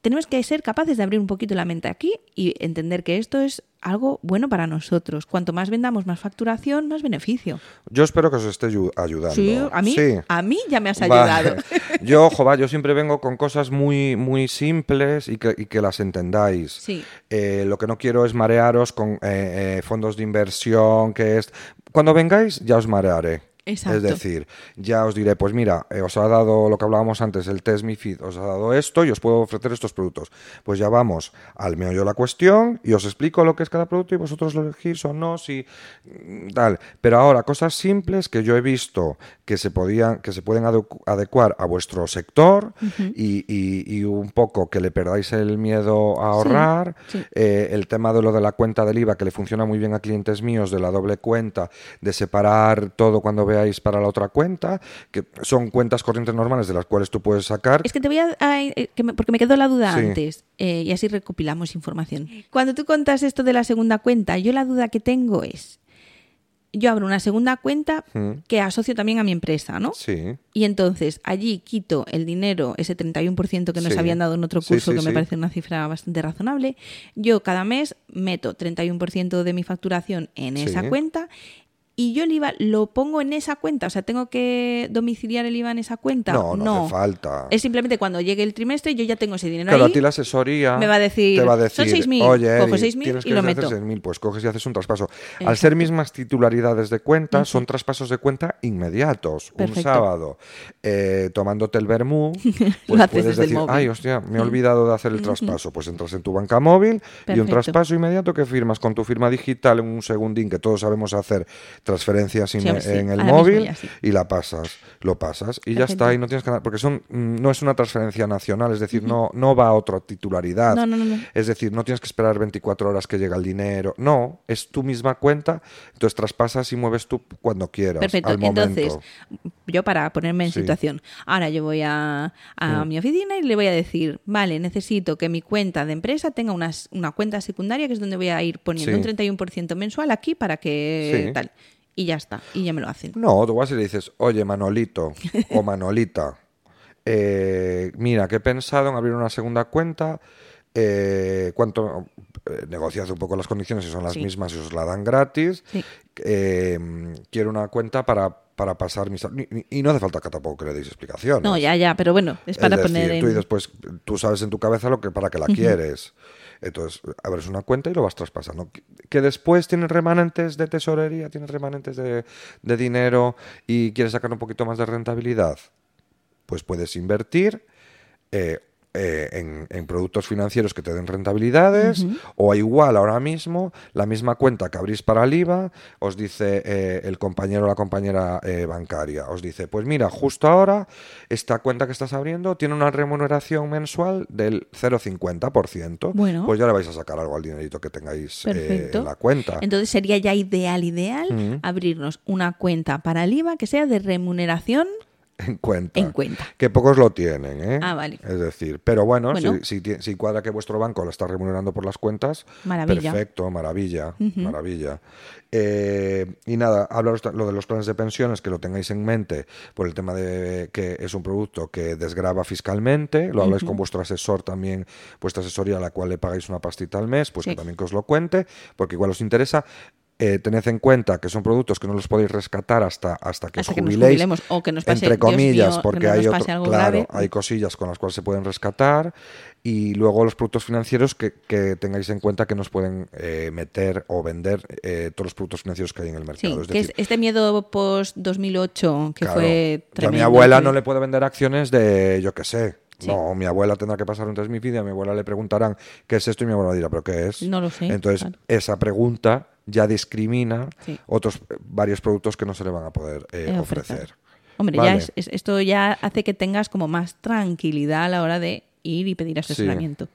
tenemos que ser capaces de abrir un poquito la mente aquí y entender que esto es algo bueno para nosotros. Cuanto más vendamos, más facturación, más beneficio. Yo espero que os esté ayudando. Sí, a mí, A mí ya me has ayudado. Yo, jo, yo siempre vengo con cosas muy, muy simples y que, las entendáis. Sí. Eh, lo que no quiero es marearos con eh, eh, fondos de inversión, que es... Cuando vengáis ya os marearé. Es decir, ya os diré, pues mira, eh, os ha dado lo que hablábamos antes, el test MIFID, os ha dado esto y os puedo ofrecer estos productos. Pues ya vamos al meollo de la cuestión y os explico lo que es cada producto y vosotros lo elegís o no, si mm, tal. Pero ahora, cosas simples que yo he visto que se podían, que se pueden adecuar a vuestro sector y, un poco que le perdáis el miedo a ahorrar. Eh, el tema de lo de la cuenta del IVA, que le funciona muy bien a clientes míos, de la doble cuenta, de separar todo cuando para la otra cuenta, que son cuentas corrientes normales de las cuales tú puedes sacar. Es que te voy a... Eh, porque me quedó la duda antes eh, y así recopilamos información. Cuando tú contas esto de la segunda cuenta, yo la duda que tengo es yo abro una segunda cuenta mm. que asocio también a mi empresa, ¿no? Sí. Y entonces allí quito el dinero, ese 31% que nos habían dado en otro curso, que me parece una cifra bastante razonable. Yo cada mes meto 31% de mi facturación en esa cuenta y yo el IVA lo pongo en esa cuenta, o sea, tengo que domiciliar el IVA en esa cuenta. No, no, hace falta. Es simplemente cuando llegue el trimestre yo ya tengo ese dinero claro, ahí. a ti la asesoría me va a decir, te va a decir son 6.000, oye, cojo 6.000 y lo meto. 6.000, pues coges y haces un traspaso. Al ser mismas titularidades de cuenta, son traspasos de cuenta inmediatos. Un sábado, eh, tomándote el vermú, pues puedes decir, ay, hostia, me he olvidado de hacer el traspaso. Pues entras en tu banca móvil y un traspaso inmediato que firmas con tu firma digital en un segundín que todos sabemos hacer transferencias en el móvil y la pasas, lo pasas y ya está, y no tienes que porque son mm, no es una transferencia nacional, es decir, no, no va a otra titularidad. es decir, no tienes que esperar 24 horas que llegue el dinero. No, es tu misma cuenta, entonces traspasas y mueves tú cuando quieras. Perfecto. Entonces, yo para ponerme en situación, ahora yo voy a, a mm. mi oficina y le voy a decir, vale, necesito que mi cuenta de empresa tenga una, una cuenta secundaria que es donde voy a ir poniendo un 31% mensual aquí para que tal. Y ya está, y ya me lo hacen. No, tú vas y le dices, oye, Manolito o Manolita, eh, mira, que he pensado en abrir una segunda cuenta. Eh, ¿Cuánto? Eh, negocias un poco las condiciones, si son las mismas, y os la dan gratis. quiero una cuenta para para pasar mis... Y, no hace falta que tampoco le deis explicación. No, ya, ya, pero bueno, es para poner en... Tú después, tú sabes en tu cabeza lo que para qué la quieres. Entonces, abres una cuenta y lo vas traspasando. Que después tienes remanentes de tesorería, tienes remanentes de, dinero y quieres sacar un poquito más de rentabilidad, pues puedes invertir eh, eh, en, productos financieros que te den rentabilidades o igual ahora mismo la misma cuenta que abrís para el IVA os dice eh, el compañero o la compañera bancaria os dice pues mira justo ahora esta cuenta que estás abriendo tiene una remuneración mensual del 0,50% bueno. pues ya le vais a sacar algo al dinerito que tengáis en la cuenta. Entonces sería ya ideal ideal abrirnos una cuenta para el IVA que sea de remuneración en cuenta. En cuenta. Que pocos lo tienen, ¿eh? Ah, vale. Es decir, pero bueno, Si, si, cuadra que vuestro banco lo está remunerando por las cuentas, maravilla. perfecto, maravilla, maravilla. Eh, y nada, hablaros lo de los planes de pensiones, que lo tengáis en mente por el tema de que es un producto que desgraba fiscalmente, lo habláis con vuestro asesor también, vuestra asesoría a la cual le pagáis una pastita al mes, pues que también que os lo cuente, porque igual os interesa. Eh, tened en cuenta que son productos que no los podéis rescatar hasta, hasta que os jubiléis, o que nos pase, entre comillas, porque hay, claro, hay cosillas con las cuales se pueden rescatar y luego los productos financieros que, tengáis en cuenta que nos pueden eh, meter o vender eh, todos los productos financieros que hay en el mercado. Sí, que es este miedo post 2008 que fue tremendo. a mi abuela no le puede vender acciones de, yo qué sé, No, mi abuela tendrá que pasar un test y a mi abuela le preguntarán qué es esto y mi abuela dirá, ¿pero qué es? No lo sé. Entonces, esa pregunta ya discrimina otros varios productos que no se le van a poder eh, ofrecer. Hombre, ya esto ya hace que tengas como más tranquilidad a la hora de ir y pedir asesoramiento.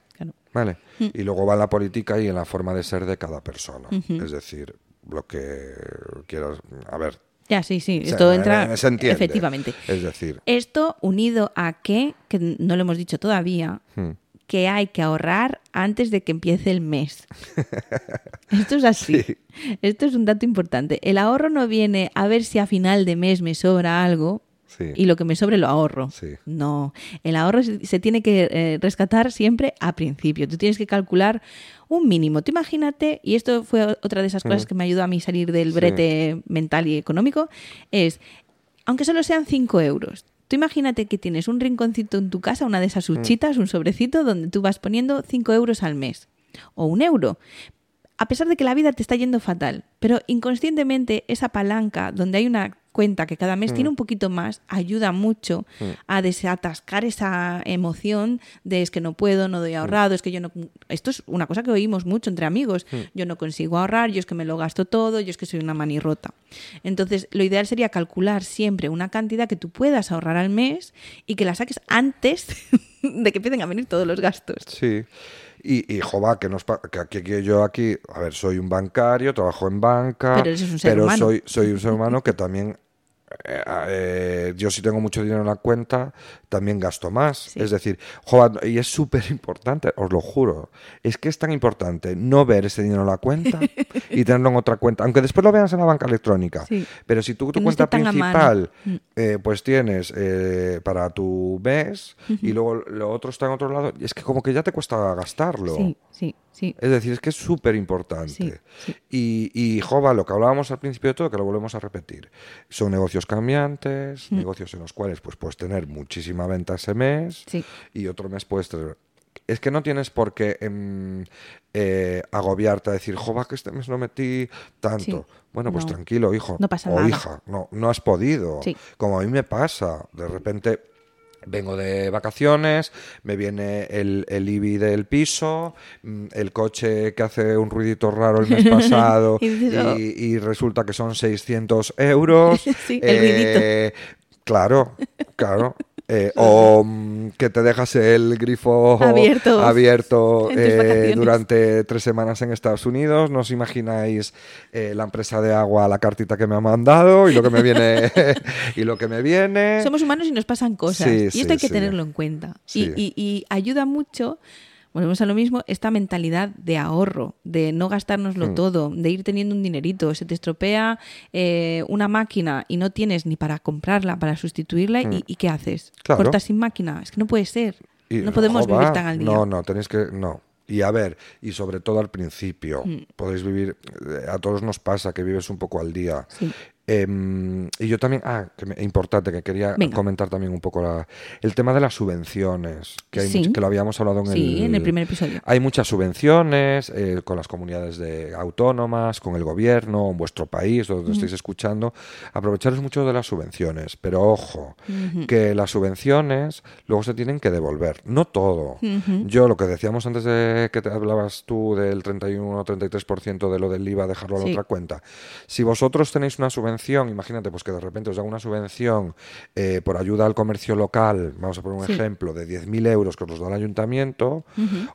Vale. Mm. Y luego va la política y en la forma de ser de cada persona. Es decir, lo que quieras. A ver. Ya, sí, sí. Esto entra. efectivamente. Es decir. Esto unido a que, que no lo hemos dicho todavía, hmm que hay que ahorrar antes de que empiece el mes. Esto es así. Esto es un dato importante. El ahorro no viene a ver si a final de mes me sobra algo, y lo que me sobre lo ahorro. No, el ahorro se tiene que eh, rescatar siempre a principio. Tú tienes que calcular un mínimo. Tú imagínate, y esto fue otra de esas cosas que me ayudó a mí salir del brete mental y económico, es, aunque solo sean 5 euros, Tú imagínate que tienes un rinconcito en tu casa, una de esas mm. huchitas, un sobrecito donde tú vas poniendo 5 euros al mes o un euro. A pesar de que la vida te está yendo fatal, pero inconscientemente esa palanca donde hay una cuenta que cada mes tiene mm. un poquito más, ayuda mucho mm. a desatascar esa emoción de es que no puedo, no doy mm. ahorrado, es que yo no... Esto es una cosa que oímos mucho entre amigos. Yo no consigo ahorrar, yo es que me lo gasto todo, yo es que soy una manirrota. Entonces, lo ideal sería calcular siempre una cantidad que tú puedas ahorrar al mes y que la saques antes de que empiecen a venir todos los gastos. Sí. Y, y jova, que, nos, que aquí que yo aquí, a ver, soy un bancario, trabajo en banca, pero, soy, soy un ser humano que también eh, eh, yo si tengo mucho dinero en la cuenta, también gasto más. Es decir, y es súper importante, os lo juro, es que es tan importante no ver ese dinero en la cuenta y tenerlo en otra cuenta, aunque después lo veas en la banca electrónica. Pero si tú, tu cuenta principal, mm. eh, pues tienes para tu mes y luego lo otro está en otro lado, es que como que ya te cuesta gastarlo. Sí, sí. Es decir, es que es súper importante. Y, y, Jova, lo que hablábamos al principio de todo, que lo volvemos a repetir, son negocios cambiantes, mm. negocios en los cuales pues puedes tener muchísima venta ese mes y otro mes puedes tener... Es que no tienes por qué em, eh, agobiarte a decir, Jova, que este mes no metí tanto. Bueno, pues tranquilo, hijo. No pasa o hija, no, no has podido. Como a mí me pasa, de repente Vengo de vacaciones, me viene el, el IBI del piso, mm, el coche que hace un ruidito raro el mes pasado oh". y, resulta que son 600 euros. sí, el eh, Claro, claro. Eh, o que te dejas el grifo abierto, eh, durante tres semanas en Estados Unidos. No os imagináis eh, la empresa de agua, la cartita que me ha mandado y lo que me viene. y lo que me viene. Somos humanos y nos pasan cosas. y esto hay que tenerlo en cuenta. y ayuda mucho volvemos a lo mismo, esta mentalidad de ahorro, de no gastárnoslo hmm. todo, de ir teniendo un dinerito, se te estropea eh, una máquina y no tienes ni para comprarla, para sustituirla, y, hmm. ¿qué haces? ¿Cortas sin máquina? Es que no puede ser. no podemos vivir tan al día. No, no, tenéis que... No. Y a ver, y sobre todo al principio, hmm. podéis vivir, eh, a todos nos pasa que vives un poco al día. Sí. Em, y yo también, ah, que importante, que quería comentar también un poco la, el tema de las subvenciones, que, que lo habíamos hablado en, el, en el primer episodio. Hay muchas subvenciones eh, con las comunidades de autónomas, con el gobierno, en vuestro país, donde estáis escuchando. Aprovecharos mucho de las subvenciones, pero ojo, que las subvenciones luego se tienen que devolver, no todo. Yo lo que decíamos antes de que te hablabas tú del 31 o 33% de lo del IVA, dejarlo a la otra cuenta. Si vosotros tenéis una subvención, imagínate pues que de repente os haga una subvención eh, por ayuda al comercio local, vamos a poner un ejemplo, de 10.000 euros que os da el ayuntamiento,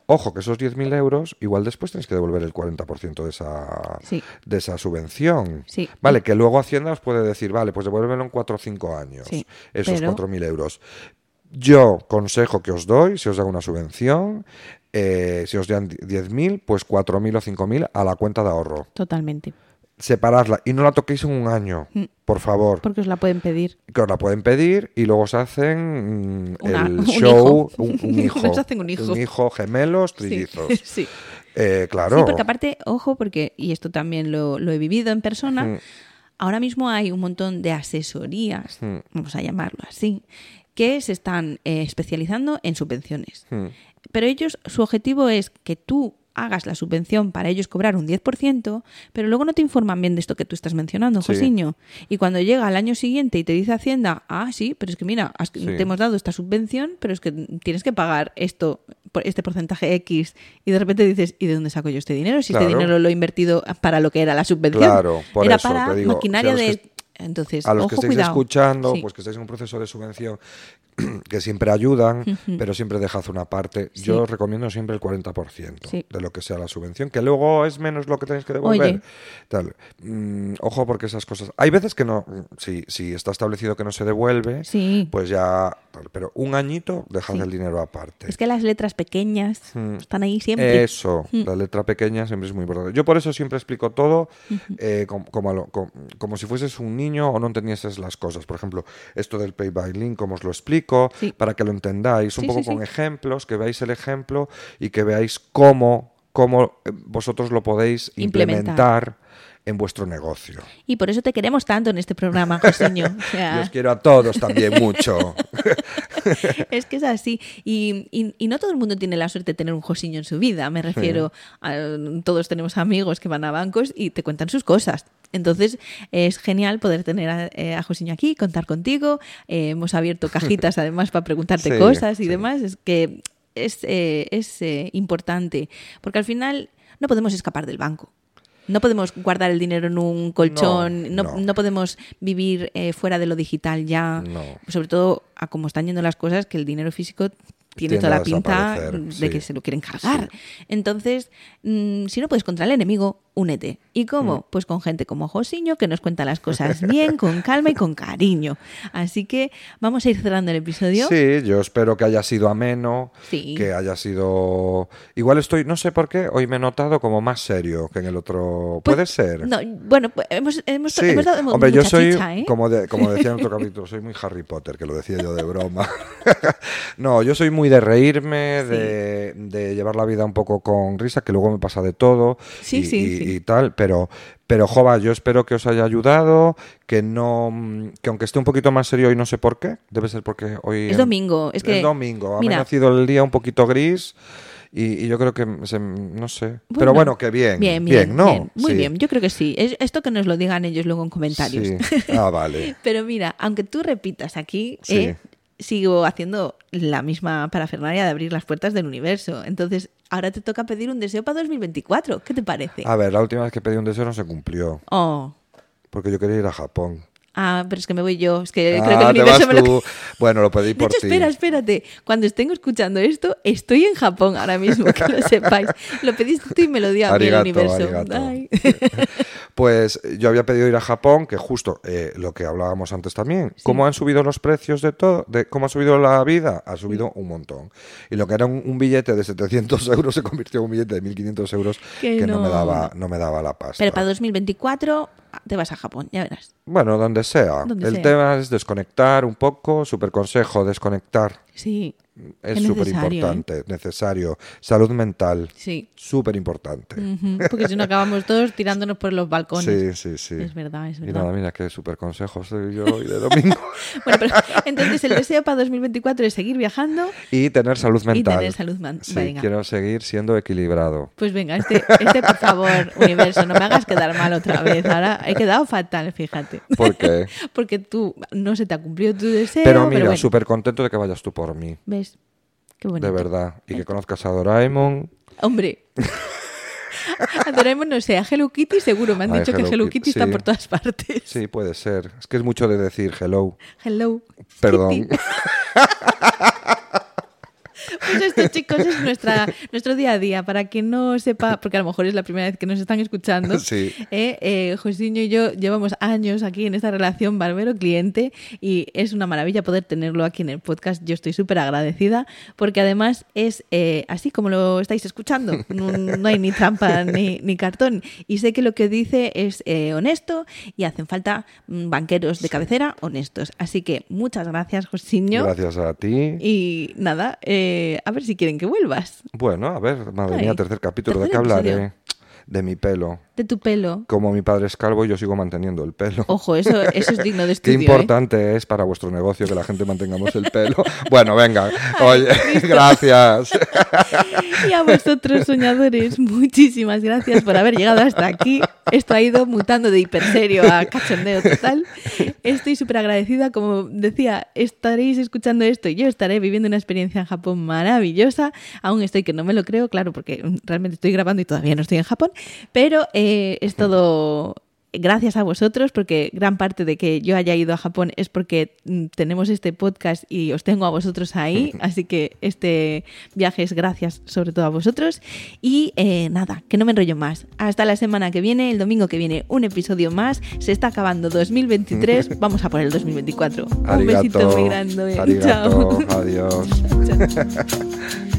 ojo que esos 10.000 euros igual después tenéis que devolver el 40% de esa, de esa subvención. Vale, que luego Hacienda os puede decir, vale, pues devuélvelo en 4 o 5 años, esos 4.000 euros. Yo consejo que os doy, si os hago una subvención, eh, si os dan 10.000, pues 4.000 o 5.000 a la cuenta de ahorro. Totalmente separarla y no la toquéis en un año, mm. por favor. Porque os la pueden pedir. Que os la pueden pedir y luego se hacen mm, el show, un, hijo. un hijo. un hijo. gemelos, trillizos. Sí. Eh, claro. Sí, porque aparte, ojo, porque, y esto también lo, he vivido en persona, ahora mismo hay un montón de asesorías, vamos a llamarlo así, que se están eh, especializando en subvenciones. Pero ellos, su objetivo es que tú hagas la subvención para ellos cobrar un 10%, pero luego no te informan bien de esto que tú estás mencionando, Josiño. Y cuando llega al año siguiente y te dice Hacienda, ah, sí, pero es que mira, te hemos dado esta subvención, pero es que tienes que pagar esto, este porcentaje X, y de repente dices, ¿y de dónde saco yo este dinero? Si este dinero lo he invertido para lo que era la subvención. Claro, por era eso para maquinaria de... Entonces, a los que estáis escuchando, pues que estáis en un proceso de subvención que siempre ayudan, pero siempre dejad una parte. Yo os recomiendo siempre el 40% de lo que sea la subvención, que luego es menos lo que tenéis que devolver. Tal. Mm, ojo, porque esas cosas. Hay veces que no, si, si está establecido que no se devuelve, pues ya. Pero un añito, dejad el dinero aparte. Es que las letras pequeñas están ahí siempre. Eso, la letra pequeña siempre es muy importante. Yo por eso siempre explico todo eh, como, como, si fueses un niño o no entendieses las cosas. Por ejemplo, esto del pay by link, como os lo explico para que lo entendáis, un poco con ejemplos, que veáis el ejemplo y que veáis cómo, cómo eh, vosotros lo podéis implementar. En vuestro negocio. Y por eso te queremos tanto en este programa, Joseño. O os quiero a todos también mucho. es que es así. Y, no todo el mundo tiene la suerte de tener un Josiño en su vida. Me refiero a todos tenemos amigos que van a bancos y te cuentan sus cosas. Entonces es genial poder tener a, eh, Josiño aquí, contar contigo. Eh, hemos abierto cajitas además para preguntarte cosas y demás. Es que es, eh, es importante porque al final no podemos escapar del banco. No podemos guardar el dinero en un colchón, no, no. podemos vivir fuera de lo digital ya, sobre todo a cómo están yendo las cosas, que el dinero físico tiene toda la pinta de que se lo quieren cargar. Entonces, mm, si no puedes contra el enemigo, únete. ¿Y cómo? Mm. Pues con gente como Josiño, que nos cuenta las cosas bien, con calma y con cariño. Así que vamos a ir cerrando el episodio. Sí, yo espero que haya sido ameno, que haya sido... Igual estoy, no sé por qué, hoy me he notado como más serio que en el otro. Pues, ¿Puede ser? No, bueno, pues, hemos, hemos, dado Hombre, yo soy, ¿eh? como, como decía en otro capítulo, soy muy Harry Potter, que lo decía yo de broma. no, yo soy muy de reírme, de, llevar la vida un poco con risa, que luego me pasa de todo. Sí, sí, y tal, pero, pero Jova, yo espero que os haya ayudado, que no, que aunque esté un poquito más serio hoy no sé por qué, debe ser porque hoy es domingo, es que domingo, ha nacido el día un poquito gris. Y, yo creo que, no sé. pero bueno, que bien. Bien, bien, ¿no? Muy bien, yo creo que sí. Es, esto que nos lo digan ellos luego en comentarios. Ah, vale. pero mira, aunque tú repitas aquí, eh, sigo haciendo la misma parafernalia de abrir las puertas del universo. Entonces, ahora te toca pedir un deseo para 2024. ¿Qué te parece? A ver, la última vez que pedí un deseo no se cumplió. Oh. Porque yo quería ir a Japón. Ah, pero es que me voy yo. Es que Ah, creo que el te universo me lo... Bueno, lo pedí por ti. espera, espérate. Cuando estén escuchando esto, estoy en Japón ahora mismo, que lo sepáis. Lo pediste tú y me lo dio a mí el universo. Ay. Pues yo había pedido ir a Japón, que justo eh, lo que hablábamos antes también. ¿Cómo han subido los precios de todo? De, ¿Cómo ha subido la vida? Ha subido un montón. Y lo que era un, un billete de 700 euros se convirtió en un billete de 1.500 euros Que que, no. no. me daba, no me daba la pasta. Pero para 2024 te vas a Japón, ya verás. Bueno, donde sea. Donde El sea. tema es desconectar un poco. Super consejo, desconectar. Sí, Es súper necesario, ¿eh? importante, necesario. Salud mental, sí. súper importante. Porque si no acabamos todos tirándonos por los balcones. Sí, sí, sí. Es verdad, es Y verdad. nada, mira qué súper consejo soy yo hoy de domingo. Bueno, pero entonces el deseo para 2024 es seguir viajando. y tener salud mental. tener salud men- Sí, venga. quiero seguir siendo equilibrado. Pues venga, este, este por favor, universo, no me hagas quedar mal otra vez. Ahora he quedado fatal, fíjate. ¿Por qué? Porque tú no se te ha cumplido tu deseo. Pero mira, bueno, súper contento de que vayas tú por mí. ¿Ves? Qué bonito. De verdad. Y que conozcas a Doraemon. Hombre. A Doraemon no sé, a Hello Kitty seguro. Me han Ay, dicho que Hello Hello Kitty, Kitty está sí. por todas partes. Sí, puede ser. Es que es mucho de decir hello. Hello. Perdón. Pues esto, chicos, es nuestra, nuestro día a día. Para quien no sepa, porque a lo mejor es la primera vez que nos están escuchando, Sí. eh, eh, Josiño y yo llevamos años aquí en esta relación barbero-cliente y es una maravilla poder tenerlo aquí en el podcast. Yo estoy súper agradecida porque además es eh, así como lo estáis escuchando. No, no hay ni trampa ni, ni cartón. Y sé que lo que dice es eh, honesto y hacen falta mm, banqueros de cabecera honestos. Así que muchas gracias, Josiño. Gracias a ti. Y nada, eh, a ver si quieren que vuelvas. Bueno, a ver, madre Ay, mía, tercer capítulo. ¿De qué hablaré? De mi pelo. De tu pelo. Como mi padre es calvo, yo sigo manteniendo el pelo. Ojo, eso, eso es digno de Qué estudio. ¿eh? importante es para vuestro negocio que la gente mantengamos el pelo. Bueno, venga. Oye, gracias. Y a vosotros, soñadores, muchísimas gracias por haber llegado hasta aquí. Esto ha ido mutando de hiperserio a cachondeo total. Estoy súper agradecida. Como decía, estaréis escuchando esto y yo estaré viviendo una experiencia en Japón maravillosa. Aún estoy que no me lo creo, claro, porque realmente estoy grabando y todavía no estoy en Japón. Pero eh, es todo gracias a vosotros, porque gran parte de que yo haya ido a Japón es porque mm, tenemos este podcast y os tengo a vosotros ahí, así que este viaje es gracias sobre todo a vosotros. Y eh, nada, que no me enrollo más. Hasta la semana que viene, el domingo que viene, un episodio más. Se está acabando 2023, vamos a por el 2024. Un besito Arigato. muy grande. Arigato. Chao. Adiós. ¿No